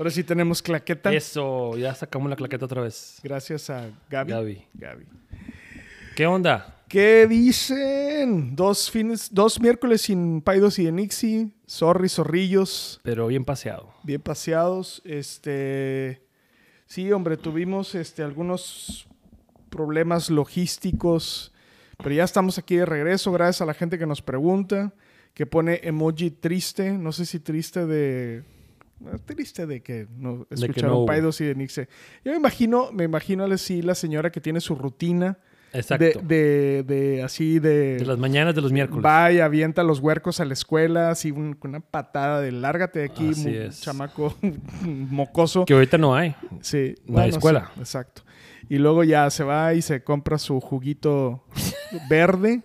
Ahora sí tenemos claqueta. Eso, ya sacamos la claqueta otra vez. Gracias a Gaby. Gaby. Gaby. ¿Qué onda? ¿Qué dicen? Dos fines, dos miércoles sin Paidos y Enixi. Sorry, zorrillos. Pero bien paseado. Bien paseados. Este. Sí, hombre, tuvimos este, algunos problemas logísticos. Pero ya estamos aquí de regreso. Gracias a la gente que nos pregunta. Que pone emoji triste. No sé si triste de. Triste de que no escucharon no. Paidos y Enixe. Yo me imagino, me imagino así la señora que tiene su rutina. Exacto. De, de, de así de... De las mañanas de los miércoles. Va y avienta los huercos a la escuela, así un- con una patada de lárgate de aquí, Así es. chamaco mocoso. Que ahorita no hay. Sí, No hay escuela. sí, exacto. Y luego ya se va y se compra su juguito verde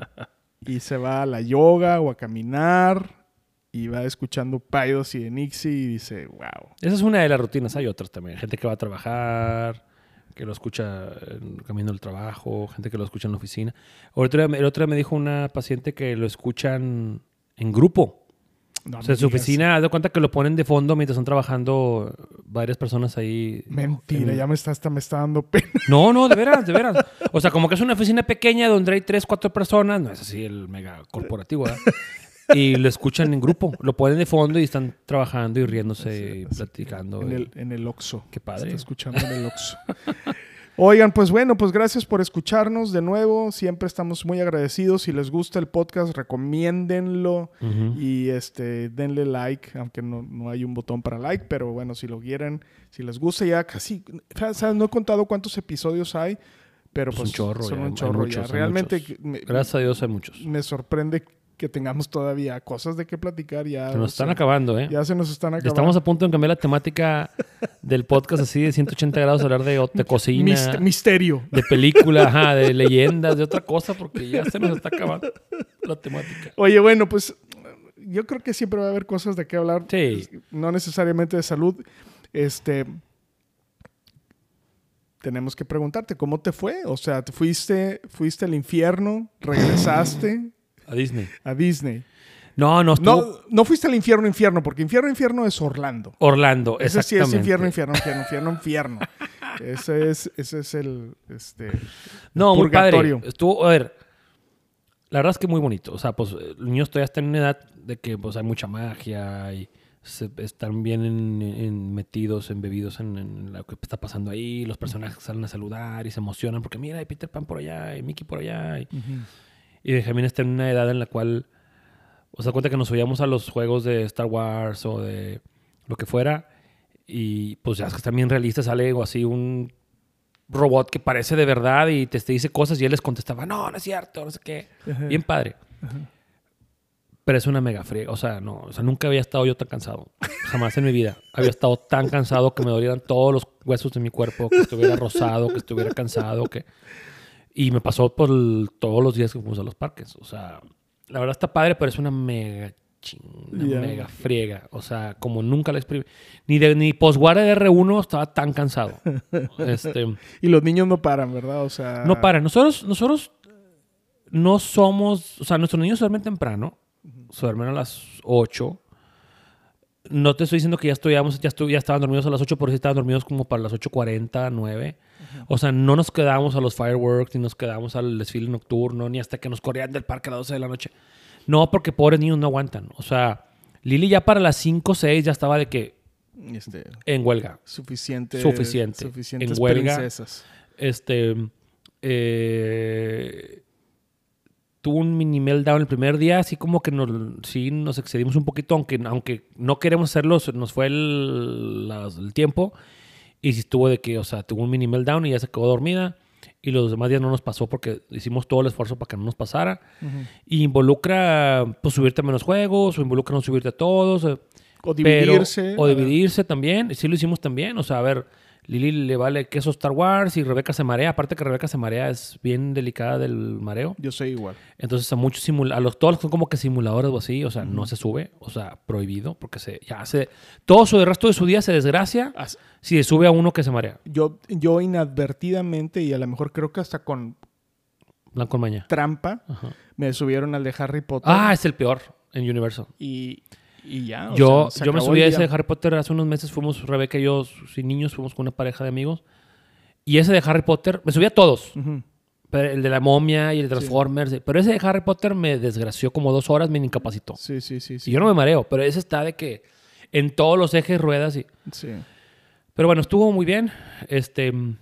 y se va a la yoga o a caminar y va escuchando Paidos y Enixi y dice, wow. Esa es una de las rutinas. Hay otras también. Gente que va a trabajar, que lo escucha en camino al trabajo, gente que lo escucha en la oficina. El otro, día, el otro día me dijo una paciente que lo escuchan en grupo. No o sea, en su oficina, haz de cuenta que lo ponen de fondo mientras están trabajando varias personas ahí. Mentira, En- ya me está, hasta me está dando pena. No, no, de veras, de veras. O sea, como que es una oficina pequeña donde hay tres, cuatro personas. No es así el mega corporativo, ¿verdad? Y lo escuchan en grupo. Lo ponen de fondo y están trabajando y riéndose y platicando. En el, en el Oxxo. Qué padre. Está escuchando en el Oxxo. Oigan, pues bueno, pues gracias por escucharnos de nuevo. Siempre estamos muy agradecidos. Si les gusta el podcast, recomiéndenlo y este denle like, aunque no, no hay un botón para like, pero bueno, si lo quieren, si les gusta ya casi, ¿sabes? no he contado cuántos episodios hay, pero Pues pues, un chorro son ya, un chorro ya. Realmente me, Gracias a Dios hay muchos. me sorprende que tengamos todavía cosas de qué platicar ya. Se nos están sea, acabando, ¿eh? Ya se nos están acabando. Estamos a punto de cambiar la temática del podcast así de 180 grados, hablar de, de cocina, Mist- misterio. de película, ajá, de leyendas, de otra cosa, porque ya se nos está acabando la temática. Oye, bueno, pues yo creo que siempre va a haber cosas de qué hablar. Sí. No necesariamente de salud. Este. Tenemos que preguntarte, ¿cómo te fue? O sea, ¿te fuiste, fuiste al infierno? ¿Regresaste A Disney. a Disney? No, no, estuvo No, no fuiste al infierno, infierno, porque infierno, infierno es Orlando. Orlando, Ese sí exactamente. es infierno, infierno, infierno, infierno, infierno. Ese es, ese es el, este, No, muy purgatorio. padre. Estuvo, a ver, la verdad es que muy bonito. O sea, pues los niños todavía están en una edad de que pues hay mucha magia y se- están bien en- en- metidos, embebidos en, en lo que está pasando ahí. Los personajes salen a saludar y se emocionan porque mira, hay Peter Pan por allá y Mickey por allá. Y, y Benjamín está en una edad en la cual, o sea, cuenta que nos oíamos a los juegos de Star Wars o de lo que fuera. Y pues ya es que están bien realistas, sale o así un robot que parece de verdad y te, te dice cosas y él les contestaba, no, no es cierto, no sé qué. Ajá. Bien padre. Pero es una mega friega. O sea, no, o sea, nunca había estado yo tan cansado. Jamás en mi vida. Había estado tan cansado que me dolieran todos los huesos de mi cuerpo, que estuviera rosado, que estuviera cansado, que... Y me pasó por el- todos los días que fuimos a los parques. O sea, la verdad está padre, pero es una mega ching, una Ya. mega friega. O sea, como nunca la exprimí. Ni de ni postguarda de R1 estaba tan cansado. Este, Y los niños no paran, ¿verdad? O sea... no para. Nosotros, nosotros no somos. O sea, nuestros niños se duermen temprano. Se duermen a las 8. No te estoy diciendo que ya estudiamos, ya, estu- ya estaban dormidos a las 8, por si estaban dormidos como para las 8.40, 9. O sea, no nos quedamos a los fireworks, ni nos quedamos al desfile nocturno, ni hasta que nos corrían del parque a las 12 de la noche. No, porque pobres niños no aguantan. O sea, Lili ya para las 5 6 ya estaba de que Este, en huelga. suficiente. Suficiente. Suficientes En huelga. princesas. Este. eh, tuvo un mini meltdown el primer día, así como que nos, sí nos excedimos un poquito, aunque, aunque no queremos hacerlo, nos fue el, tiempo. Y sí estuvo de que, o sea, tuvo un mini meltdown y ya se quedó dormida. y los demás días no nos pasó porque hicimos todo el esfuerzo para que no nos pasara. Y involucra pues subirte a menos juegos, o involucra no subirte a todos. eh, O pero- dividirse. o dividirse también. Sí lo hicimos también. O sea, a ver, Lili le vale queso Star Wars y Rebeca se marea. Aparte que Rebeca se marea, es bien delicada del mareo. Yo soy igual. Entonces a muchos simula a los todos son como que simuladores o así, o sea, no se sube, o sea, prohibido, porque se ya se todo su el resto de su día se desgracia As- si se sube a uno que se marea. Yo, yo inadvertidamente, y a lo mejor creo que hasta con Blanco maña. trampa, Ajá. me subieron al de Harry Potter. Ah, es el peor en Universal. y, y ya. o yo sea, se yo me subí a ese de. Harry Potter hace unos meses, fuimos Rebeca y yo, sin niños, fuimos con una pareja de amigos. Y ese de Harry Potter, me subí a todos. Pero el de la momia y el de Transformers. Pero ese de Harry Potter me desgració como dos horas, me incapacitó. Sí, sí, sí. sí. Y yo no me mareo, pero ese está de que en todos los ejes ruedas y... Sí. Pero bueno, estuvo muy bien, este, muy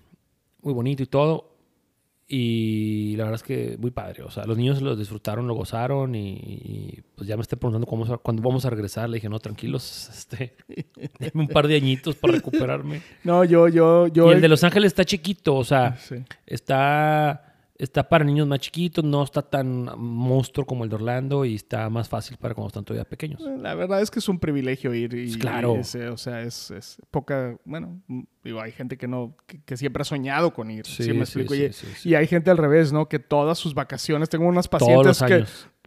bonito y todo. Y la verdad es que muy padre. O sea, los niños lo disfrutaron, lo gozaron y, y, pues ya me estoy preguntando cómo, cuándo vamos a regresar. Le dije, no, tranquilos, este, un par de añitos para recuperarme. No, yo, yo, yo. y el de Los Ángeles está chiquito, o sea, Sí. está, está para niños más chiquitos, no está tan monstruo como el de Orlando y está más fácil para cuando están todavía pequeños. La verdad es que es un privilegio ir y, claro. y ese, o sea, es, es poca, bueno, mm, digo, hay gente que no, que, que siempre ha soñado con ir, Sí, sí, me explico, sí, y, hay gente al revés, ¿no? Que todas sus vacaciones, tengo unas Todos pacientes que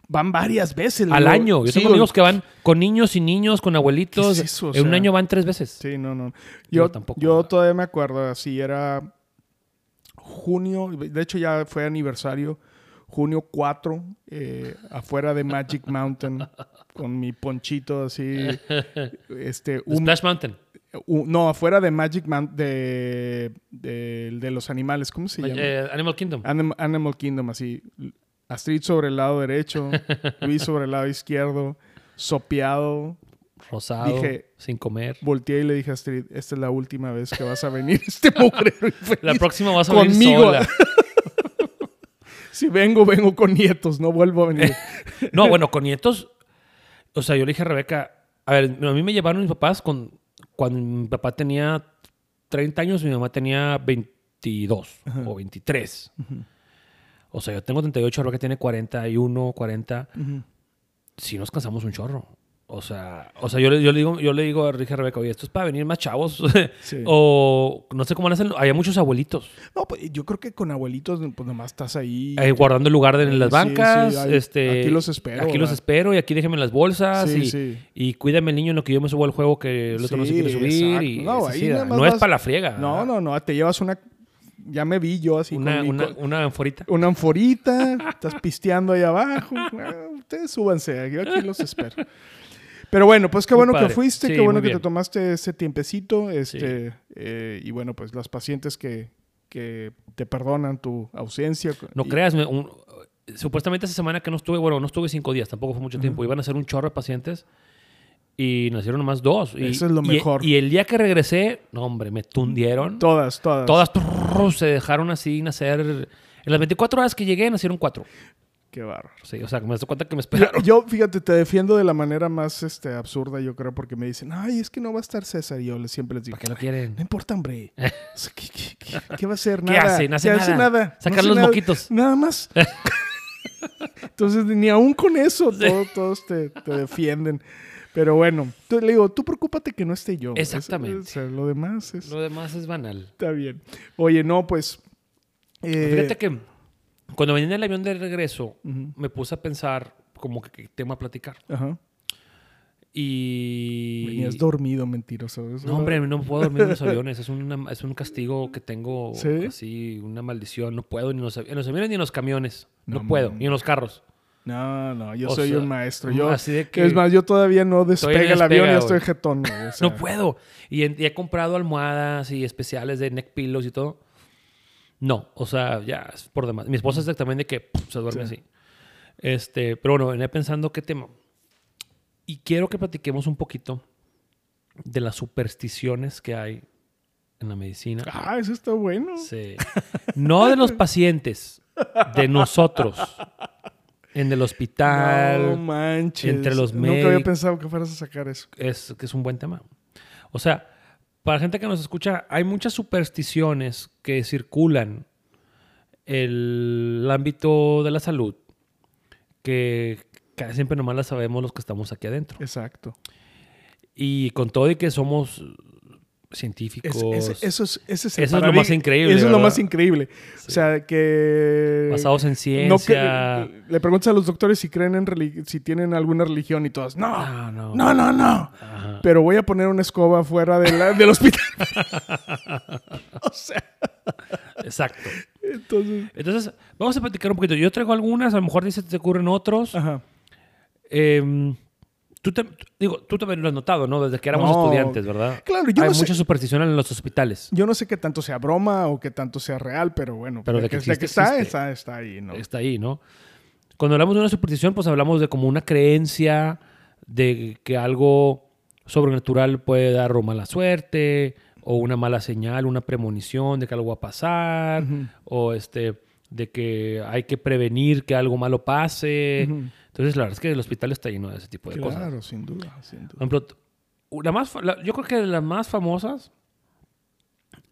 van varias veces. Al digo, año. Yo sí, tengo amigos que van con niños y niños, con abuelitos. ¿Qué es eso? O en un año van tres veces. Sí, no, no. Yo Yo, tampoco. yo todavía me acuerdo, así era junio, de hecho ya fue aniversario, junio 4, eh, afuera de Magic Mountain, con mi ponchito así, este, un, Splash Mountain. un- no, afuera de Magic Mountain, de, de, de los animales, ¿cómo se llama? Eh, Animal Kingdom. Anim- Animal Kingdom, así. Astrid sobre el lado derecho, Luis sobre el lado izquierdo, sopeado. Rosado. dije- sin comer. Volteé y le dije a Astrid, esta es la última vez que vas a venir este mugrero infeliz La próxima vas a venir conmigo. sola. si vengo, vengo con nietos, no vuelvo a venir. No, bueno, con nietos. O sea, yo le dije a Rebeca. A ver, a mí me llevaron mis papás con, cuando mi papá tenía 30 años y mi mamá tenía 22 o 23. O sea, yo tengo 38, Rebeca tiene 41, 40. Sí nos cansamos un chorro. O sea, o sea yo, le, yo le digo, yo le digo a Rija Rebeca, oye, esto es para venir más chavos. Sí. o no sé cómo lo hacen. Hay muchos abuelitos No, pues yo creo que con abuelitos, pues nomás estás ahí. eh, guardando el lugar de- en las bancas. sí, ahí- este, aquí los espero, Aquí los espero y aquí déjenme las bolsas. Sí, y, sí. y cuídame el niño en lo que yo me subo al juego que el otro no se quiere subir. Y. No, es ahí nada no más es vas- para la friega. No, no, no, te llevas una... Ya me vi yo así Una, con una, una anforita. una anforita, estás pisteando ahí abajo. Ah, Ustedes súbanse, yo aquí los espero. Pero bueno, pues qué bueno que fuiste, Sí, qué bueno que te tomaste ese tiempecito. Este, eh, y bueno, pues las pacientes que, que te perdonan tu ausencia. No Y- creas, me- un- supuestamente esa semana que no estuve, bueno, no estuve cinco días, tampoco fue mucho tiempo. Iban a ser un chorro de pacientes y nacieron nomás dos. Y, Eso es lo y- mejor. Y, el día que regresé, no, hombre, me tundieron. Todas, todas. Todas trrr, se dejaron así nacer. En las 24 horas que llegué, nacieron cuatro. Qué bárbaro. Sí, o sea, me das cuenta que me esperaron. yo, fíjate, te defiendo de la manera más este, absurda, yo creo, porque me dicen, ay, es que no va a estar César. Y yo les- siempre les digo, ¿Para qué lo quieren? no importa, hombre. O sea, ¿qué, qué- qué- qué va a hacer? ¿Qué Nada. hace? No hace ¿Qué nada. Sacar hace los nada. moquitos. Nada más. Entonces, ni aún con eso, todo- todos te, te defienden. Pero bueno, le digo, tú preocúpate que no esté yo. Exactamente. Es- o sea, lo demás es- Lo demás es banal. está bien. Oye, no, pues... eh, Fíjate que cuando venía en el avión de regreso, Ujú. me puse a pensar como que qué tema platicar. Ajá. Y... Venías dormido, mentiroso. Eso- No, hombre, no puedo dormir en los aviones. Es, una- es un castigo que tengo ¿Sí? así, una maldición. No puedo ni en los, en los aviones ni en los camiones. No, No, puedo. man. Ni en los carros. No, no, yo O soy sea, un maestro. Yo, así de que- Es más, yo todavía no despega el avión y estoy jetón. güey, o sea, No puedo. Y he comprado almohadas y especiales de neck pillows y todo. No, o sea, ya es por demás. Mi esposa es de que pff, se duerme Sí. así. Este, pero bueno, venía pensando qué tema. Y quiero que platiquemos un poquito de las supersticiones que hay en la medicina. Ah, eso está bueno. Sí. No de los pacientes, de nosotros. En el hospital. No manches. entre los Nunca había médicos. pensado que fueras a sacar eso. es que es un buen tema. O sea, para gente que nos escucha, hay muchas supersticiones que circulan el ámbito de la salud, que casi siempre nomás la sabemos los que estamos aquí adentro. Exacto. Y con todo y que somos científicos. Es- es- eso es, ese es, el Eso es lo más increíble, Eso es lo más increíble. O sea, que... basados en No ciencia. que, le preguntas a los doctores si creen en si tienen alguna religión y todas. No, No, no. no, no, no. Ajá. Pero voy a poner una escoba fuera de la- del hospital. o sea, Exacto. entonces. Entonces, vamos a platicar un poquito. Yo traigo algunas, a lo mejor dice te ocurren otros. Ajá. Em, tú, te- digo, tú también lo has notado, ¿no? Desde que éramos No. estudiantes, ¿verdad? Claro, yo Hay no sé- mucha superstición en los hospitales. Yo no sé qué tanto sea broma o qué tanto sea real, pero bueno, Pero de que de que existe, está, existe. está, está ahí, ¿no? Está ahí, ¿no? Cuando hablamos de una superstición, pues hablamos de como una creencia de que algo sobrenatural puede dar o mala suerte, o una mala señal, una premonición de que algo va a pasar, Ujú. o este, de que hay que prevenir que algo malo pase. Ujú. Entonces, la verdad es que el hospital está lleno de ese tipo de cosas. Claro, sin duda, sin Por duda. ejemplo, t- la más, la- yo creo que las más famosas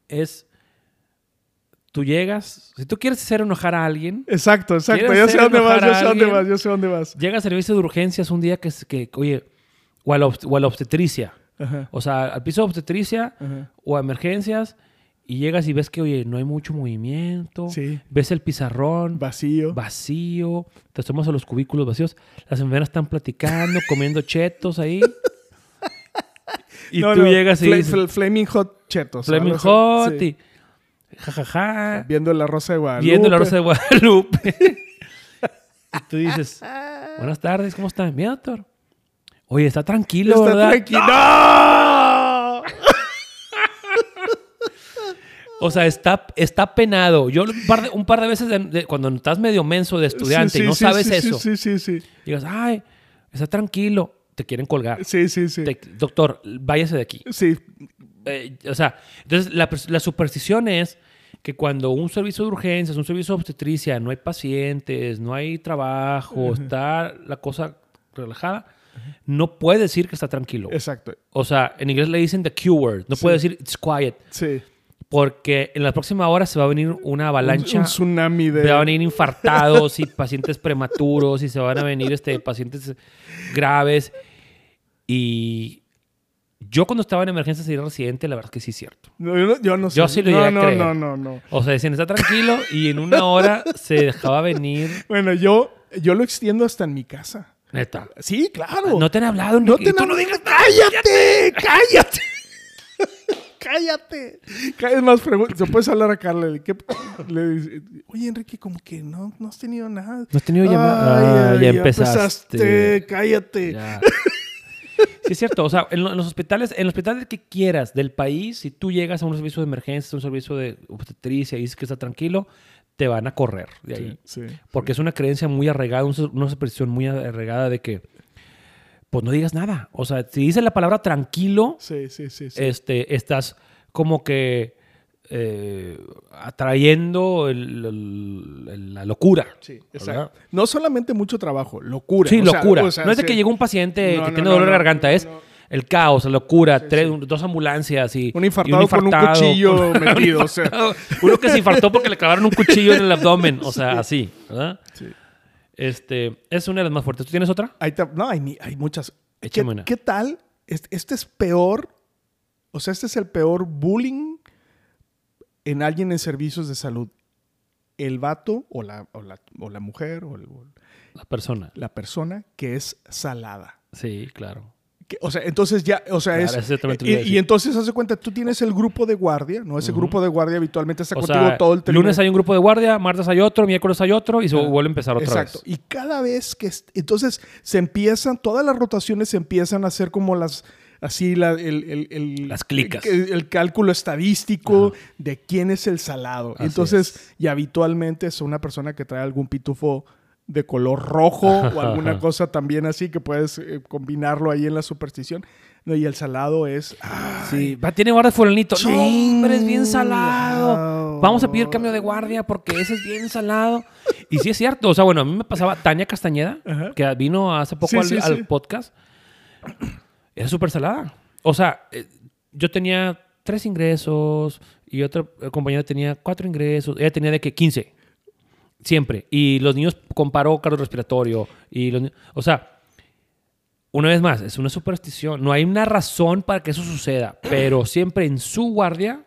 es tú llegas, si tú quieres hacer enojar a alguien, Exacto, exacto. ¿Quieres Yo sé dónde vas, yo a sé dónde vas, yo sé dónde vas. llega al servicio de urgencias un día que, que oye, o a la, obst- o a la obstetricia, Ajá, o sea, al piso de obstetricia ajá. o a emergencias, y llegas y ves que, oye, no hay mucho movimiento, Sí. ves el pizarrón Vacío. vacío, te asomas a los cubículos vacíos, las enfermeras están platicando, comiendo chetos ahí. Y No, tú no, llegas y Fla- dices, Fla- Flaming Hot Chetos. Flaming. Hot Sí. y jajaja, Viendo la Rosa de Guadalupe. viendo la Rosa de Guadalupe. y tú dices, buenas tardes, ¿cómo están? Bien, doctor. Oye, está tranquilo, Está ¿verdad? tranquilo. ¡No! O sea, está, está penado. Yo un par de, un par de veces, de- de- cuando estás medio menso de estudiante Sí, y no sabes eso, Sí, sí, sí. digas, ay, está tranquilo, te quieren colgar. Sí, sí, sí. Te- doctor, váyase de aquí. Sí, Eh, o sea, entonces la, pers- la superstición es que cuando un servicio de urgencias, un servicio de obstetricia, no hay pacientes, no hay trabajo, está la cosa relajada, no puede decir que está tranquilo. exacto. O sea, en inglés le dicen the Q word, no Sí. puede decir it's quiet, Sí. Porque en la próxima hora se va a venir una avalancha. Un, un tsunami de. Se van a venir infartados y pacientes prematuros y se van a venir este, pacientes graves. Y yo cuando estaba en emergencias y era residente, la verdad es que sí es cierto. No, yo, no, yo no sé. Yo sí lo no, llegué a no, creer. no, no, no. O sea, decían, está tranquilo y en una hora se dejaba venir. Bueno, yo, yo lo extiendo hasta en mi casa. Neta. Sí, claro. No te han hablado. No te Tú no digas, cállate, cállate. Cállate. Es más, se puedes hablar a Carla. le- ¿qué- le dice, Oye, Enrique, como que no, no has tenido nada. No has tenido llamada. Ay, Ah, ay, ya empezaste. Cállate. Ya. Sí, es cierto. O sea, en, lo- en los hospitales, en el hospital que quieras del país, si tú llegas a un servicio de emergencia, a un servicio de obstetricia y dices que está tranquilo, te van a correr de ahí. Sí, sí. Porque es una creencia muy arraigada, un- una superstición muy arraigada de que, pues no digas nada. O sea, si dices la palabra tranquilo, Sí, sí, sí. sí. este, estás como que eh, atrayendo el- el- el- la locura. Sí, exacto. No solamente mucho trabajo, locura. Sí, O sea, locura. o sea, no es de que llegó un paciente No, que no, tiene no, dolor de garganta, es el caos, la locura, Sí, tres- sí. dos ambulancias y Un y infartado con un cuchillo metido, o sea. Uno que se infartó porque le clavaron un cuchillo en el abdomen, o sea, así, ¿verdad? Sí. Este, es una de las más fuertes. ¿Tú tienes otra? No, hay, hay muchas. ¿Qué, una. qué tal? Este, este es peor. O sea, este es el peor bullying en alguien en servicios de salud. El vato o la, o la, o la mujer o el- o La persona. la persona que es salada. Sí, claro. Que- o sea, entonces ya, o sea, Claro, es... y, y entonces, hace cuenta, tú tienes el grupo de guardia, ¿no? Ese grupo de guardia habitualmente está O contigo sea, todo el trimestre. lunes hay un grupo de guardia, martes hay otro, miércoles hay otro y se vuelve a empezar otra Exacto. vez. Y cada vez que... Entonces se empiezan, todas las rotaciones se empiezan a hacer como las... Así la- el, el- el- Las clicas. El, el cálculo estadístico de quién es el salado. Así Entonces, y habitualmente es una persona que trae algún pitufo de color rojo o alguna cosa también así que puedes eh, combinarlo ahí en la superstición. No, y el salado es... ah, Sí, va, tiene guardia fulanito. No, hombre, es bien salado. Vamos a pedir cambio de guardia porque ese es bien salado. Y sí es cierto. O sea, bueno, a mí me pasaba Tania Castañeda, Ajá. que vino hace poco Sí, al, sí, al sí. podcast. Era súper salada. O sea, eh, yo tenía tres ingresos y otra compañera tenía cuatro ingresos. Ella tenía de que 15. Siempre. Y los niños con paro cardiorrespiratorio. Y los, o sea, una vez más, es una superstición. No hay una razón para que eso suceda. Pero siempre en su guardia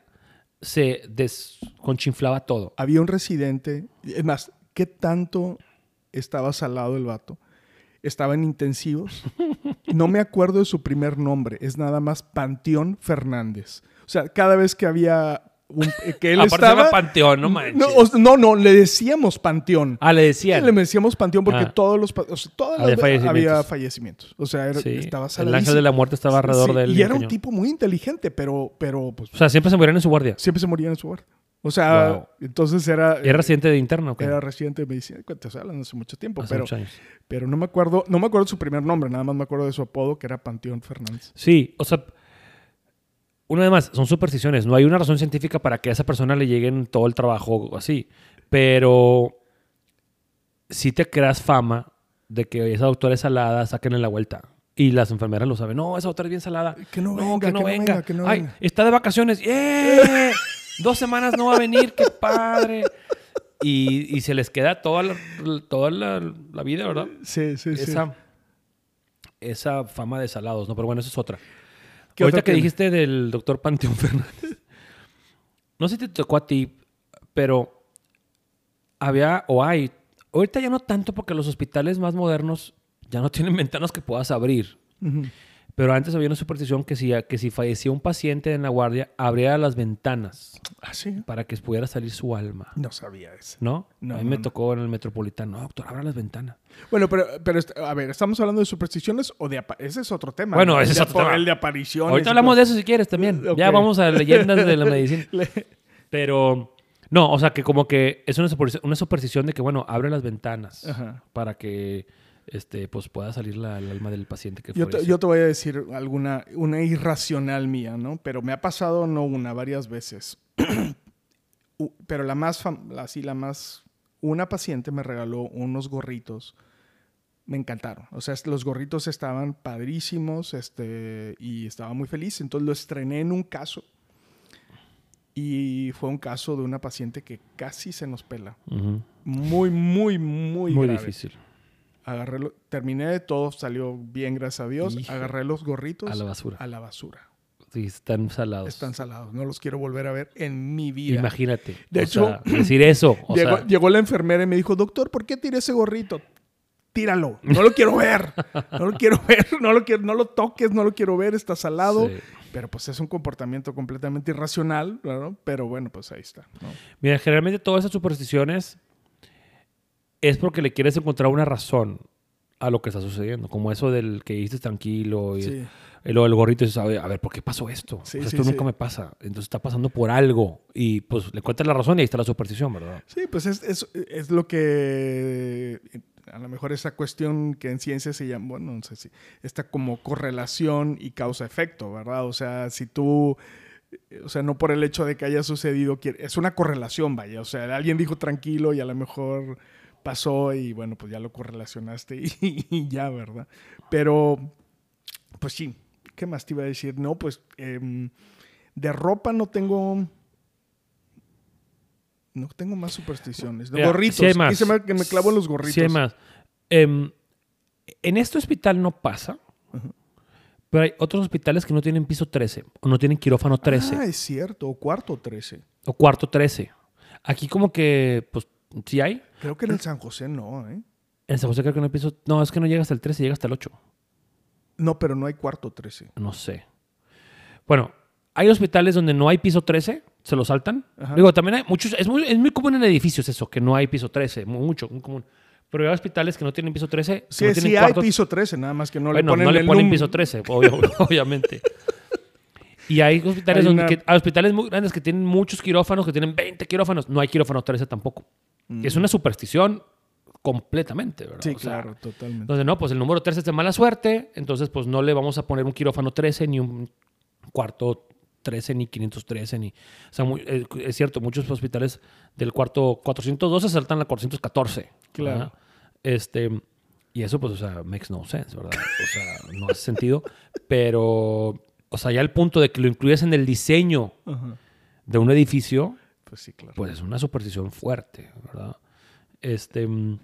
se desconchinflaba todo. Había un residente, es más, ¿qué tanto estaba salado el vato? Estaba en intensivos. No me acuerdo de su primer nombre, es nada más Panteón Fernández. O sea, cada vez que había un, eh, que él Aparte estaba Panteón, no manches. No, no, no, le decíamos Panteón. Ah, le decían. Le decíamos Panteón porque Ah. todos los o sea, todas Había las- fallecimientos. había fallecimientos. O sea, era- Sí, estaba el saladísimo. ángel de la muerte estaba alrededor Sí, de él. Y era un tipo muy inteligente, pero, pero pues, O sea, siempre se morían en su guardia. siempre se moría en su hogar. O sea, Wow. entonces era... Era residente de interno. ¿o qué? Era residente de medicina. Te hablando hace mucho tiempo, Hace pero, muchos años. pero no me acuerdo, no me acuerdo de su primer nombre, nada más me acuerdo de su apodo, que era Panteón Fernández. Sí, o sea, una vez más, son supersticiones. No hay una razón científica para que a esa persona le lleguen todo el trabajo así. Pero si te creas fama de que esa doctora es salada, sáquenle la vuelta. Y las enfermeras lo saben. No, esa doctora es bien salada. Que no no, venga, que no que venga. venga, que no Ay, venga. está de vacaciones. ¡Eh! Dos semanas no va a venir. ¡Qué padre! Y, y se les queda toda la, toda la, la vida, ¿verdad? Sí, sí, sí. esa, esa fama de salados, ¿no? Pero bueno, eso es otra. ¿Qué Ahorita que tiene? dijiste del doctor Panteón Fernández, no sé si te tocó a ti, pero había o hay, ahorita ya no tanto porque los hospitales más modernos ya no tienen ventanas que puedas abrir. Ujú. Pero antes había una superstición que si, que si fallecía un paciente en la guardia, abría las ventanas Ah, sí. para que pudiera salir su alma. No sabía eso. ¿No? No, a mí no, me no. tocó en el metropolitano. No, doctor, abra las ventanas. Bueno, pero, pero est- a ver, ¿estamos hablando de supersticiones o de... Ese es otro tema. Bueno, ¿no? ese es otro tema. El de apariciones. Ahorita hablamos de eso si quieres también. Ya vamos a leyendas de la medicina. Pero, no, o sea, que como que es una, superstición, una superstición de que, bueno, abre las ventanas Ajá. para que este, pues pueda salir la, el alma del paciente que Yo te, yo te voy a decir alguna, una irracional mía, ¿no? Pero me ha pasado no una, varias veces. Pero la más, así la más, una paciente me regaló unos gorritos. Me encantaron. O sea, los gorritos estaban padrísimos este, y estaba muy feliz. Entonces lo estrené en un caso. Y fue un caso de una paciente que casi se nos pela. Ujú. Muy, muy, muy, Muy grave. difícil. Agarré lo- terminé de todo, salió bien, gracias a Dios. Hijo. Agarré los gorritos A la basura. a la basura. Sí, están salados. Están salados, no los quiero volver a ver en mi vida. Imagínate. De hecho, sea, decir eso. O llegó, sea, llegó la enfermera y me dijo, doctor, ¿por qué tiré ese gorrito? Tíralo, no lo quiero ver, no lo quiero ver, no lo, quiero, no lo toques, no lo quiero ver, está salado. sí. Pero pues es un comportamiento completamente irracional, ¿no? Pero bueno, pues ahí está. ¿no? Mira, generalmente todas esas supersticiones es porque le quieres encontrar una razón a lo que está sucediendo. Como eso del que dijiste tranquilo y Sí. el gorrito y dices, a ver, a ver, ¿por qué pasó esto? Sí, O sea, sí, esto nunca me pasa. Entonces está pasando por algo. Y pues le cuentas la razón y ahí está la superstición, ¿verdad? Sí, pues es, es, es lo que a lo mejor esa cuestión que en ciencia se llama, bueno, no sé si, esta como correlación y causa-efecto, ¿verdad? O sea, si tú, eh, o sea, no por el hecho de que haya sucedido, es una correlación, vaya, o sea, alguien dijo tranquilo y a lo mejor pasó y bueno, pues ya lo correlacionaste y, y ya, ¿verdad? Pero, pues sí, ¿qué más te iba a decir? No, pues em, de ropa no tengo... No tengo más supersticiones. De Mira, gorritos. sí hay más. Aquí se me, que me clavo en los gorritos. Sí, hay más. Em, en este hospital no pasa, pero hay otros hospitales que no tienen piso 13 o no tienen quirófano 13 Ah, es cierto. O cuarto 13. o cuarto 13. Aquí como que, pues, sí hay. Creo que en el San José no, ¿eh? En San José creo que no hay piso... No, es que no llega hasta el 13, llega hasta el 8. No, pero no hay cuarto 13. No sé. Bueno, hay hospitales donde no hay piso 13, se lo saltan. Ajá. Digo, también hay muchos, es muy, es muy común en edificios eso, que no hay piso 13, mu- mucho, muy común. Pero hay hospitales que no tienen piso 13. que Sí, no sí hay piso 13, nada más que no bueno, le ponen no le el ponen piso 13, obvio- obviamente. Y hay hospitales, Hay donde una- que- hay hospitales muy grandes que tienen muchos quirófanos, que tienen 20 quirófanos. No hay quirófano 13 tampoco. Es una superstición completamente, ¿verdad? Sí, O sea, claro, totalmente. entonces, no, pues el número 13 es de mala suerte, entonces pues no le vamos a poner un quirófano 13 ni un cuarto 13 ni 513 ni... O sea, muy- eh, es cierto, muchos hospitales del cuarto 412 saltan la 414. Claro. ¿verdad? Este, y eso pues, o sea, makes no sense, ¿verdad? O sea, no hace sentido, pero... O sea, ya el punto de que lo incluyes en el diseño Ajá. de un edificio, Pues sí, claro. pues es una superstición fuerte, ¿verdad? Este. mm,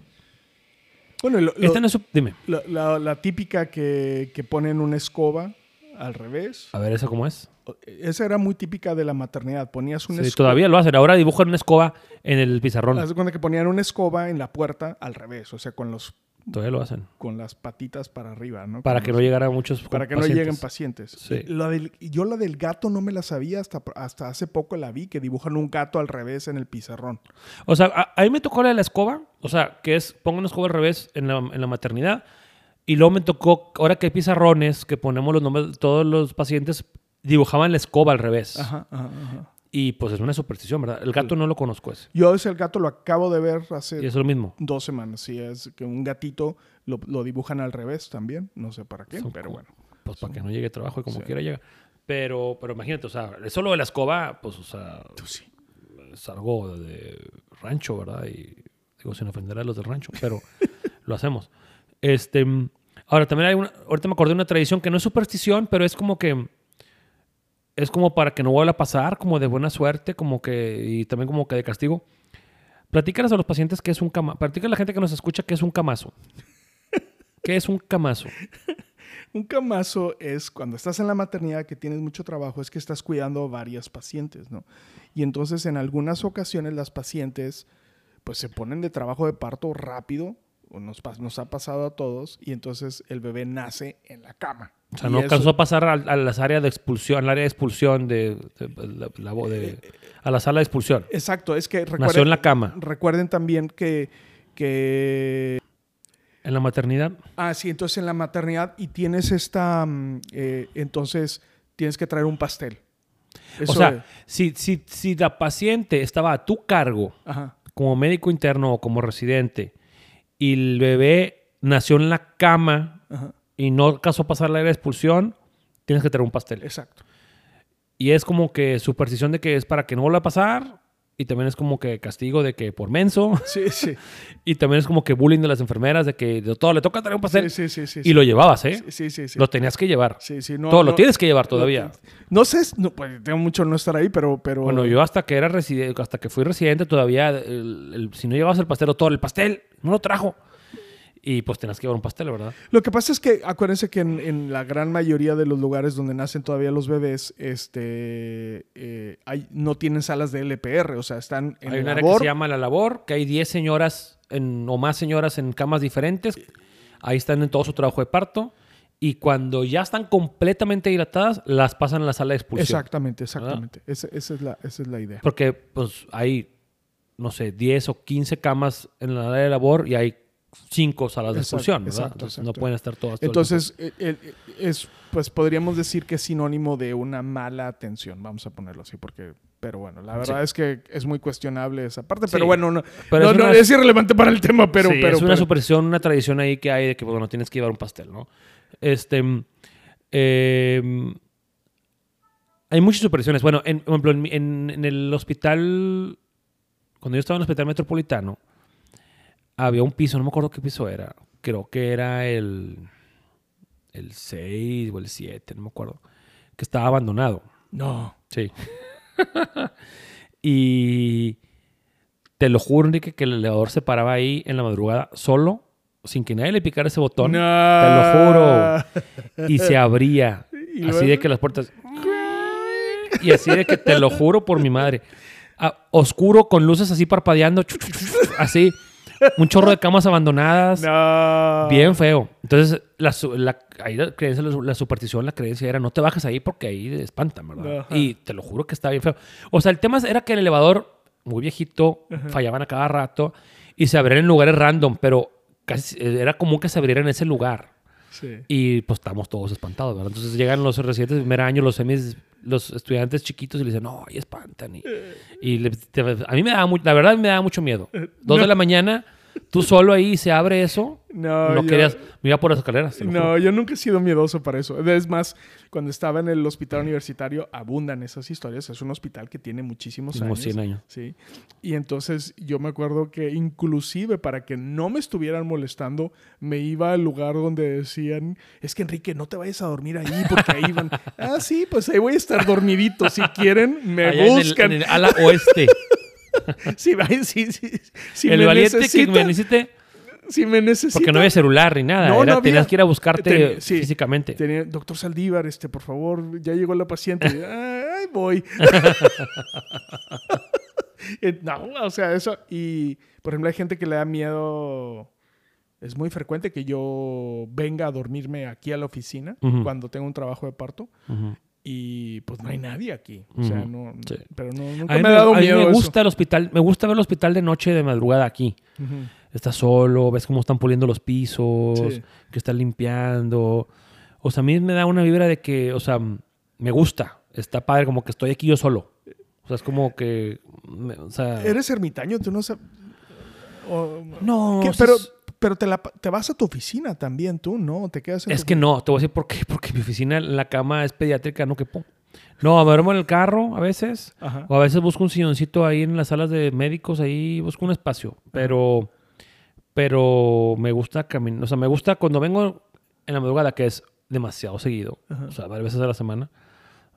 Bueno, lo- esta no es Dime. la, la- la típica que, que ponen una escoba al revés. A ver, ¿esa cómo es? Esa era muy típica de la maternidad. Ponías una Sí, escoba. todavía lo hacen. Ahora dibujan una escoba en el pizarrón. Haz cuenta que ponían una escoba en la puerta al revés, o sea, con los Todavía lo hacen. con las patitas para arriba, ¿no? Para que los- no llegara muchos para que pacientes. no lleguen pacientes. Sí. La del- yo la del gato no me la sabía hasta, hasta hace poco la vi, que dibujan un gato al revés en el pizarrón. O sea, a, a mí me tocó la de la escoba. O sea, que es pongan una escoba al revés en la, en la maternidad. Y luego me tocó, ahora que hay pizarrones, que ponemos los nombres de todos los pacientes, dibujaban la escoba al revés. Ajá, ajá, ajá. Y pues es una superstición, ¿verdad? El gato no lo conozco ese. Yo ese el gato lo acabo de ver Y hace eso es lo mismo. dos semanas. Sí, es que un gatito lo, lo dibujan al revés también. No sé para qué, Son pero bueno. Pues para que no llegue trabajo y como Sí. quiera llega. Pero, pero imagínate, o sea, eso lo de la escoba, pues, o sea, sí. es algo de rancho, ¿verdad? Y digo, sin ofender a los del rancho, pero lo hacemos. Este, ahora también hay una, ahorita me acordé de una tradición que no es superstición, pero es como que es como para que no vuelva a pasar, como de buena suerte, como que y también como que de castigo. Platícales a los pacientes que es un camazo. Platícale a la gente que nos escucha que es un camazo. ¿Qué es un camazo? Un camazo es cuando estás en la maternidad que tienes mucho trabajo, es que estás cuidando a varias pacientes, ¿no? Y entonces en algunas ocasiones las pacientes pues se ponen de trabajo de parto rápido, nos, ha pasado a todos, y entonces el bebé nace en la cama. O sea, no alcanzó a pasar a, las áreas de expulsión, al área de expulsión de, de- la- la- de- a la sala de expulsión. Exacto, es que Nació recuerden, en la cama. recuerden también que, que En la maternidad. Ah, sí, entonces en la maternidad y tienes esta, mm, eh, entonces tienes que traer un pastel. o sea, es. si, si, si la paciente estaba a tu cargo Ajá. como médico interno o como residente y el bebé nació en la cama Ajá. y no alcanzó a pasar la expulsión, tienes que traer un pastel. Exacto. Y es como que superstición de que es para que no vuelva a pasar y también es como que castigo de que por menso Sí, sí. y también es como que bullying de las enfermeras de que de todo le toca traer un pastel Sí, sí, sí, sí, y lo llevabas, ¿eh? Sí, sí, sí. Lo tenías que llevar. Sí, sí, no, todo lo tienes que llevar todavía. No, sé, no, pues tengo mucho no estar ahí, pero... pero Bueno, yo hasta que era residente, hasta que fui residente todavía, el- el- si no llevabas el pastel, todo el pastel, no lo trajo. Y pues tenías que llevar un pastel, ¿verdad? Lo que pasa es que acuérdense que en, en la gran mayoría de los lugares donde nacen todavía los bebés, este, eh, hay, no tienen salas de LPR, o sea, están en Hay un área que labor. se llama La Labor, que hay 10 señoras en- o más señoras en camas diferentes. Ahí están en todo su trabajo de parto. Y cuando ya están completamente dilatadas, las pasan a la sala de expulsión. Exactamente, exactamente. Esa, esa es la, esa es la idea. Porque pues hay, no sé, 10 o 15 camas en la área de labor y hay 5 salas de Exacto, expulsión, ¿verdad? exacto, Entonces, exacto. no pueden estar todas. el Entonces, eh, eh, es, pues podríamos decir que es sinónimo de una mala atención, vamos a ponerlo así, porque, pero bueno, la verdad Sí. es que es muy cuestionable esa parte, Sí. pero bueno, no, Pero no- es no, una- es irrelevante para el tema, pero, sí, pero, es una pero- superstición, una tradición ahí que hay de que, bueno, tienes que llevar un pastel, ¿no? Este. eh, hay muchas supersticiones. Bueno, en, por ejemplo, en- en el hospital, cuando yo estaba en el hospital metropolitano, había un piso, no me acuerdo qué piso era. Creo que era el, el 6 o el 7, no me acuerdo. Que estaba abandonado. no. Sí. y te lo juro, Enrique, que el elevador se paraba ahí en la madrugada solo, sin que nadie le picara ese botón. No. Te lo juro. Y se abría. ¿Y así de que las puertas. Y así de que te lo juro por mi madre. Ah, oscuro, con luces así parpadeando. Así. Un chorro de camas abandonadas. No. Bien feo. Entonces, la, la, ahí la, creencia, la, superstición, la creencia era no te bajes ahí porque ahí te espantan, ¿verdad? Ajá. Y te lo juro que está bien feo. O sea, el tema era que el elevador, muy viejito, fallaban a cada rato y se abrían en lugares random, pero casi era común que se abriera en ese lugar. Sí. Y pues estamos todos espantados, ¿verdad? Entonces llegan los residentes de primer año, los semis, los estudiantes chiquitos y le dicen, no, ahí espantan. Y, y le- te- a mí me da mucho, la verdad me da mucho miedo. Dos de la mañana, tú solo ahí se abre eso. No, No, yo- querías, me iba por las escaleras. No, yo nunca he sido miedoso para eso. Es más, cuando estaba en el hospital universitario, abundan esas historias. Es un hospital que tiene muchísimos Como años. 100 años. Sí. Y entonces yo me acuerdo que inclusive para que no me estuvieran molestando, me iba al lugar donde decían, es que Enrique, no te vayas a dormir ahí porque ahí van. ah, sí, pues ahí voy a estar dormidito. Si quieren, me Allá en el- buscan. En el, ala oeste. va- sí, sí, si el me valiente que necesita, me necesite, si me necesita. porque no había celular ni nada. No, era- no había. Tenías que ir a buscarte Ten- sí. físicamente. Tenía, doctor Saldívar, este, por favor, ya llegó la paciente. Ay, voy. Eh, no, o sea, eso. Y, por ejemplo, hay gente que le da miedo. Es muy frecuente que yo venga a dormirme aquí a la oficina Ujú. cuando tengo un trabajo de parto Ujú. Y pues no hay nadie aquí. O sea, no. Sí. Pero no, nunca A mí me me, ha dado a mí me eso. gusta el hospital, me gusta ver el hospital de noche de madrugada aquí. Ujú. Estás solo, ves cómo están puliendo los pisos, Sí. que están limpiando. O sea, a mí me da una vibra de que, o sea, me gusta. Está padre, como que estoy aquí yo solo. O sea, es como que, me- o sea, ¿Eres ermitaño? ¿Tú no sabes? o- no, ¿Qué? o sea, Pero, es- pero te, la, te vas a tu oficina también tú, ¿no? Te quedas en Es tu- que no, te voy a decir por qué. Porque mi oficina, la cama es pediátrica, no quepo. No, me duermo en el carro a veces. Ajá. O a veces busco un silloncito ahí en las salas de médicos, ahí busco un espacio. Pero, pero me gusta caminar. O sea, me gusta cuando vengo en la madrugada, que es demasiado seguido. Ajá. O sea, varias veces a la semana.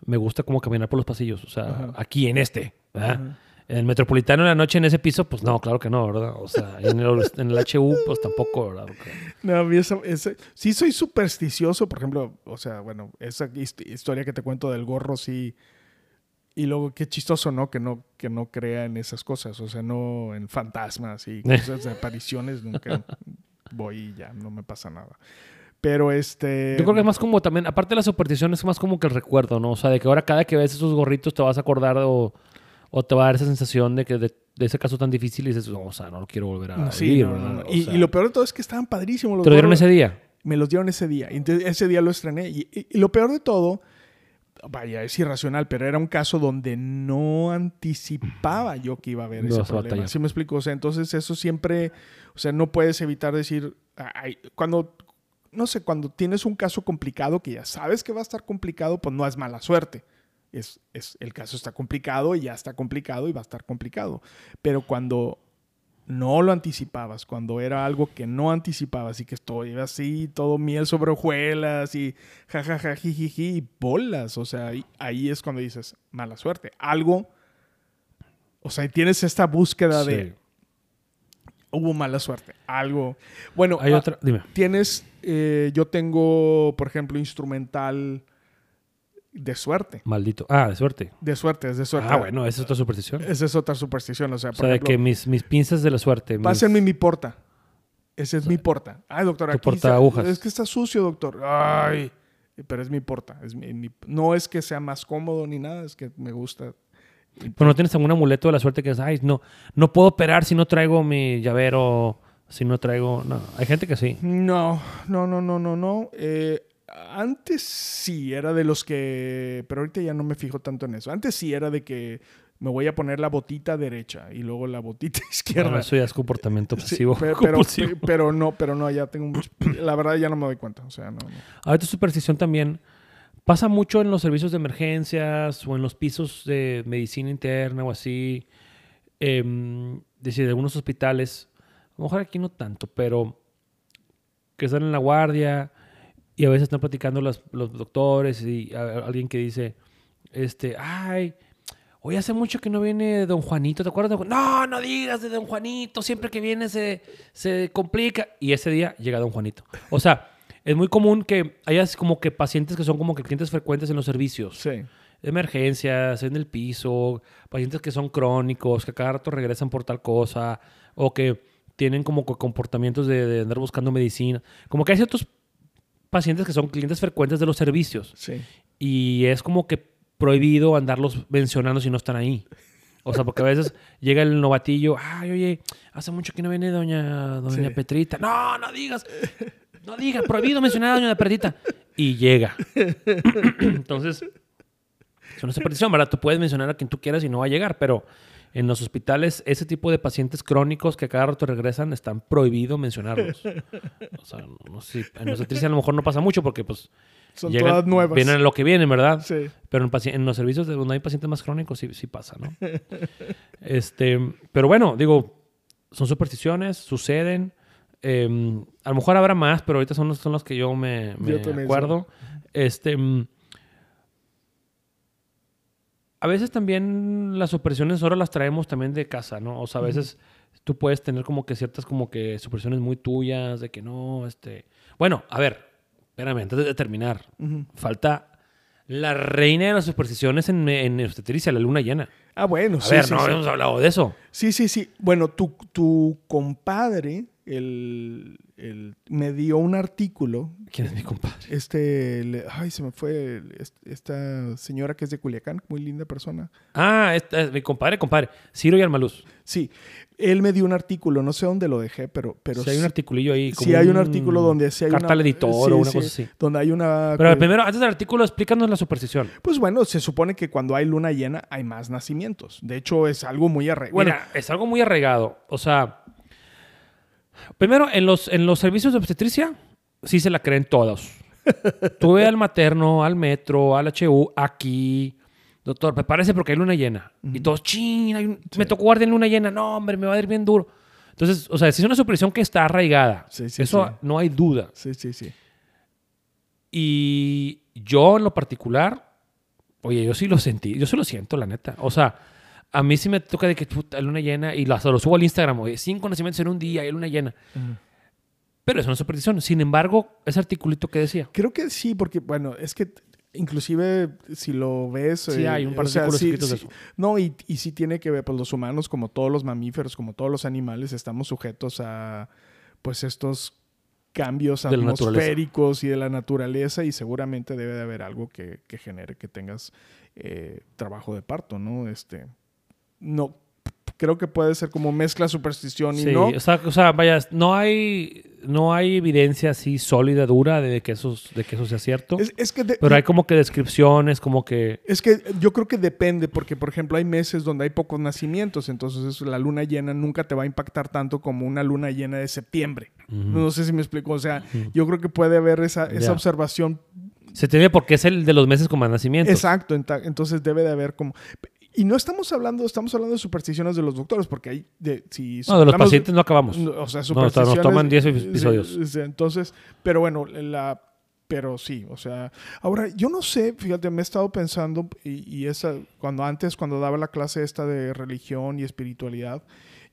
Me gusta como caminar por los pasillos. O sea, Ajá. aquí en este. ¿verdad? En el metropolitano en la noche en ese piso, pues no, claro que no, ¿verdad? O sea, en el, en el HU, pues tampoco, ¿verdad? No, a mí esa- esa- sí soy supersticioso, por ejemplo, o sea, bueno, esa hist- historia que te cuento del gorro, sí. Y luego, qué chistoso, ¿no? Que no, que no crea en esas cosas, o sea, no en fantasmas y cosas de apariciones, nunca voy y ya, no me pasa nada. Pero este... Yo creo que es más como también, aparte de la superstición, es más como que el recuerdo, ¿no? O sea, de que ahora cada que ves esos gorritos te vas a acordar o, o te va a dar esa sensación de que de, de ese caso tan difícil y dices, no, o sea, no lo quiero volver a Sí, vivir, Y, sea, y lo peor de todo es que estaban padrísimos los ¿Te lo dieron ese día? Me los dieron ese día. Entonces, ese día lo estrené. Y, y- y lo peor de todo, vaya, es irracional, pero era un caso donde no anticipaba yo que iba a haber No ese problema. ¿Sí me explico? O sea, entonces eso siempre, o sea, no puedes evitar decir, ay, cuando, no sé, cuando tienes un caso complicado que ya sabes que va a estar complicado, pues no es mala suerte. Es, es, el caso está complicado y ya está complicado y va a estar complicado. Pero cuando no lo anticipabas, cuando era algo que no anticipabas y que estoy así, todo miel sobre hojuelas y jajaja, jijiji, y bolas. O sea, ahí, ahí es cuando dices, mala suerte. Algo, o sea, tienes esta búsqueda Sí. de, hubo mala suerte. Algo. Bueno, Hay ah, otra, dime. tienes, eh, yo tengo, por ejemplo, instrumental de suerte. Maldito. Ah, de suerte. De suerte, es de suerte. Ah, bueno, esa es otra superstición. Esa es otra superstición. O sea, O por sea, de que mis, mis pinzas de la suerte. mis- Pásenme mi porta. Ese es mi porta. Ay, doctor, tu aquí porta está- agujas. Es que está sucio, doctor. Ay, pero es mi porta. Es mi- mi- no es que sea más cómodo ni nada, es que me gusta. Pero no tienes algún amuleto de la suerte que es, ay, no, no puedo operar si no traigo mi llavero, si no traigo. No, hay gente que sí. No, no, no, no, no, no. Eh, antes sí era de los que, pero ahorita ya no me fijo tanto en eso. Antes sí era de que me voy a poner la botita derecha y luego la botita izquierda. Bueno, eso ya es comportamiento Sí, pe- pero, compulsivo. pe- pero no, pero no, ya tengo mucho. La verdad ya no me doy cuenta. O sea, no. no. Ahorita superstición también pasa mucho en los servicios de emergencias o en los pisos de medicina interna o así. Eh, decir, de algunos hospitales, a lo mejor aquí no tanto, pero que están en la guardia y a veces están platicando los, los doctores y a- a- alguien que dice, este, ay, hoy hace mucho que no viene don Juanito, ¿te acuerdas? de Juan-?" No, no digas de don Juanito, siempre que viene se, se complica. Y ese día llega don Juanito. O sea, es muy común que haya como que pacientes que son como que clientes frecuentes en los servicios. Sí. Emergencias, en el piso, pacientes que son crónicos, que cada rato regresan por tal cosa, o que tienen como comportamientos de, de andar buscando medicina. Como que hay ciertos pacientes que son clientes frecuentes de los servicios. Sí. Y es como que prohibido andarlos mencionando si no están ahí. O sea, porque a veces llega el novatillo, ay, oye, hace mucho que no viene doña, doña Sí. Petrita. No, no digas, no digas, prohibido mencionar a doña Petrita. Y llega. Entonces, es una superstición, ¿verdad? Tú puedes mencionar a quien tú quieras y no va a llegar, pero en los hospitales, ese tipo de pacientes crónicos que cada rato regresan, están prohibido mencionarlos. O sea, no, no sé, en los a lo mejor no pasa mucho porque, pues, Son llegan- todas nuevas. Vienen lo que vienen, ¿verdad? Sí. Pero en, en los servicios de donde hay pacientes más crónicos sí, sí pasa, ¿no? este, pero bueno, digo, son supersticiones, suceden. eh, a lo mejor habrá más, pero ahorita son los, son los que yo me, me Yo acuerdo. Este, mm, a veces también las supresiones ahora las traemos también de casa, ¿no? O sea, a veces tú puedes tener como que ciertas como que supresiones muy tuyas, de que no, este... Bueno, a ver, espérame, antes de terminar, falta la reina de las supersticiones en, en obstetricia, la luna llena. Ah, bueno, A sí, ver, sí, no sí. habíamos hablado de eso. Sí, sí, sí. Bueno, tu, tu compadre, el, el- me dio un artículo. ¿Quién es mi compadre? Este, le- ay, se me fue esta señora que es de Culiacán, muy linda persona. Ah, esta es mi compadre, compadre. Ciro y Almaluz. Sí, él me dio un artículo, no sé dónde lo dejé, pero, pero si hay un sí- articulillo ahí. sí como hay un artículo donde sí hay Carta una- al editor sí, o una sí, cosa así. donde hay una. Pero primero, antes del artículo, explícanos la superstición. Pues bueno, se supone que cuando hay luna llena hay más nacimientos. De hecho, es algo muy arraigado. Bueno, Mira, es algo muy arraigado. O sea, primero, en los, en los servicios de obstetricia, sí se la creen todos. Tú ve al materno, al metro, al HU, aquí. Doctor, prepárese porque hay luna llena. Y todos, ching, un- me tocó guardar en luna llena. No, hombre, me va a ir bien duro. Entonces, o sea, si es una superstición que está arraigada, Sí, sí, eso sí. no hay duda. sí, sí, sí. Y yo en lo particular, oye, yo sí lo sentí, yo sí lo siento, la neta. O sea, a mí sí me toca de que puta, luna llena y lo, subo al Instagram, oye, cinco nacimientos en un día, hay luna llena. Pero es una superstición. Sin embargo, ese articulito que decía. Creo que sí, porque, bueno, es que inclusive si lo ves... Sí, eh, hay un par de o sea, sí- escritos de sí- eso. No, y, y sí tiene que ver, pues los humanos, como todos los mamíferos, como todos los animales, estamos sujetos a, pues, estos cambios De atmosféricos y de la naturaleza y seguramente debe de haber algo que, que genere que tengas eh, trabajo de parto, ¿no? Este, no, creo que puede ser como mezcla superstición y Sí, no. o, sea, o sea, vaya, no hay, no hay evidencia así sólida, dura de que eso, de que eso sea cierto. Es, es que de- pero hay como que descripciones, como que... Es que yo creo que depende, porque por ejemplo hay meses donde hay pocos nacimientos, entonces la luna llena nunca te va a impactar tanto como una luna llena de septiembre. No sé si me explico, o sea, yo creo que puede haber esa, esa observación. Se tiene porque es el de los meses con más nacimientos. Exacto, entonces debe de haber como... Y no estamos hablando, estamos hablando de supersticiones de los doctores, porque hay de... Si No, de los pacientes no acabamos. O sea, nos supersticiones. toman 10 sí, episodios. sí, sí, entonces, pero bueno, la. Pero sí, o sea. Ahora, yo no sé, fíjate, me he estado pensando, y, y esa, cuando antes, cuando daba la clase esta de religión y espiritualidad,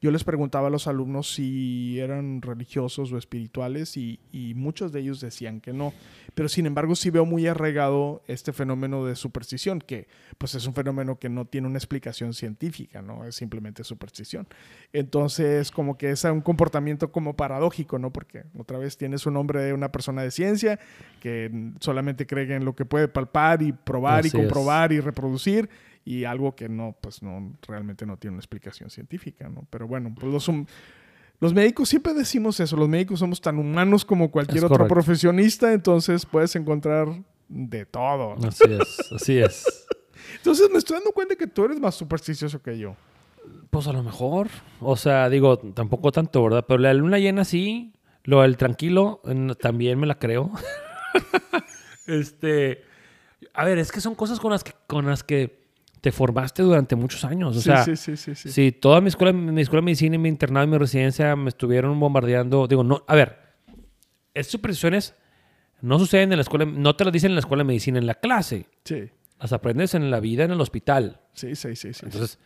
yo les preguntaba a los alumnos si eran religiosos o espirituales, y, y muchos de ellos decían que no. Pero sin embargo, sí veo muy arraigado este fenómeno de superstición, que pues es un fenómeno que no tiene una explicación científica, ¿no? Es simplemente superstición. Entonces, como que es un comportamiento como paradójico, ¿no? Porque otra vez tienes un hombre de una persona de ciencia que solamente cree en lo que puede palpar y probar Así y es. comprobar y reproducir y algo que no, pues no, realmente no tiene una explicación científica, ¿no? Pero bueno, pues los, los médicos siempre decimos eso, los médicos somos tan humanos como cualquier Es otro correcto. profesionista, entonces puedes encontrar de todo. Así es, así es. Entonces me estoy dando cuenta que tú eres más supersticioso que yo. Pues a lo mejor. O sea, digo, tampoco tanto, ¿verdad? Pero la luna llena sí. Lo del tranquilo también me la creo. este. A ver, es que son cosas con las que, con las que te formaste durante muchos años. O sí, sea, sí, sí, sí, sí. si toda mi escuela, mi escuela de medicina y mi internado y mi residencia me estuvieron bombardeando. Digo, no, a ver, estas supersticiones no suceden en la escuela, no te las dicen en la escuela de medicina, en la clase. Sí, Las aprendes en la vida, en el hospital. sí, sí, sí. sí. Entonces,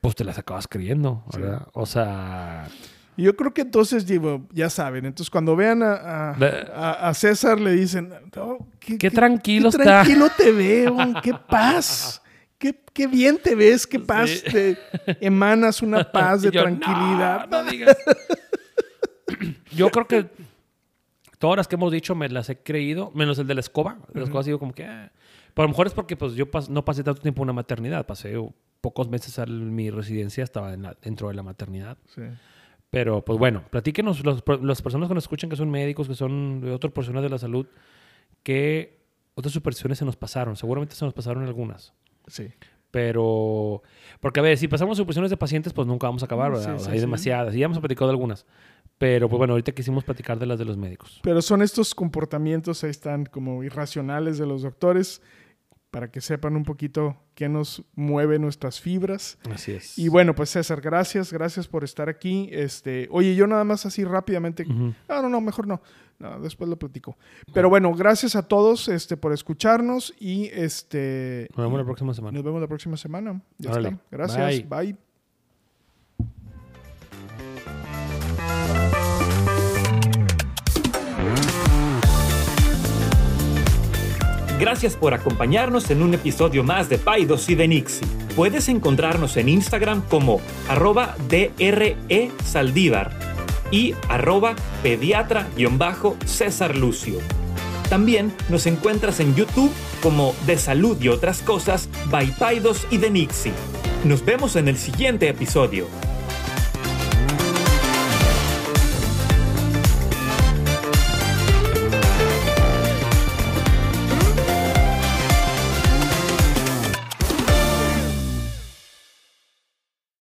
pues te las acabas creyendo, ¿verdad? O sea, yo creo que entonces, digo, ya saben, entonces cuando vean a, a- a- a César le dicen, "Oh, Qué tranquilo qué está". tranquilo te veo, qué paz, qué, qué bien te ves, qué paz, Sí. te emanas una paz de yo, tranquilidad. "No, no digas". Yo creo que todas las que hemos dicho me las he creído, menos el de la escoba. De la escoba digo como que... "Ah". Pero a lo mejor es porque pues, yo pas- no pasé tanto tiempo en una maternidad. Pasé pocos meses en mi residencia, estaba en la- dentro de la maternidad. Sí. Pero pues bueno, platíquenos los- las personas que nos escuchan, que son médicos, que son de otras personas de la salud, que otras supersticiones se nos pasaron. Seguramente se nos pasaron algunas. Sí. Pero, porque a ver, si pasamos suposiciones de pacientes, pues nunca vamos a acabar, Sí, ¿verdad? O sea, hay demasiadas. Y ya hemos platicado de algunas. Pero, pues bueno, ahorita quisimos platicar de las de los médicos. Pero son estos comportamientos, ahí están como irracionales de los doctores para que sepan un poquito qué nos mueve nuestras fibras. Así es. Y bueno, pues César, gracias, gracias por estar aquí. Este, oye, yo nada más así rápidamente. Ah, no, no, mejor no. No, después lo platico. Pero bueno, gracias a todos este, por escucharnos y este. Nos vemos la próxima semana. Nos vemos la próxima semana. Ya Órale. está. Gracias. Bye. Bye. Gracias por acompañarnos en un episodio más de Paidos y de Nixie. Puedes encontrarnos en Instagram como arroba DRE Saldívar y arroba pediatra-césar Lucio. También nos encuentras en YouTube como De Salud y otras cosas by Paidos y de Nixie. Nos vemos en el siguiente episodio.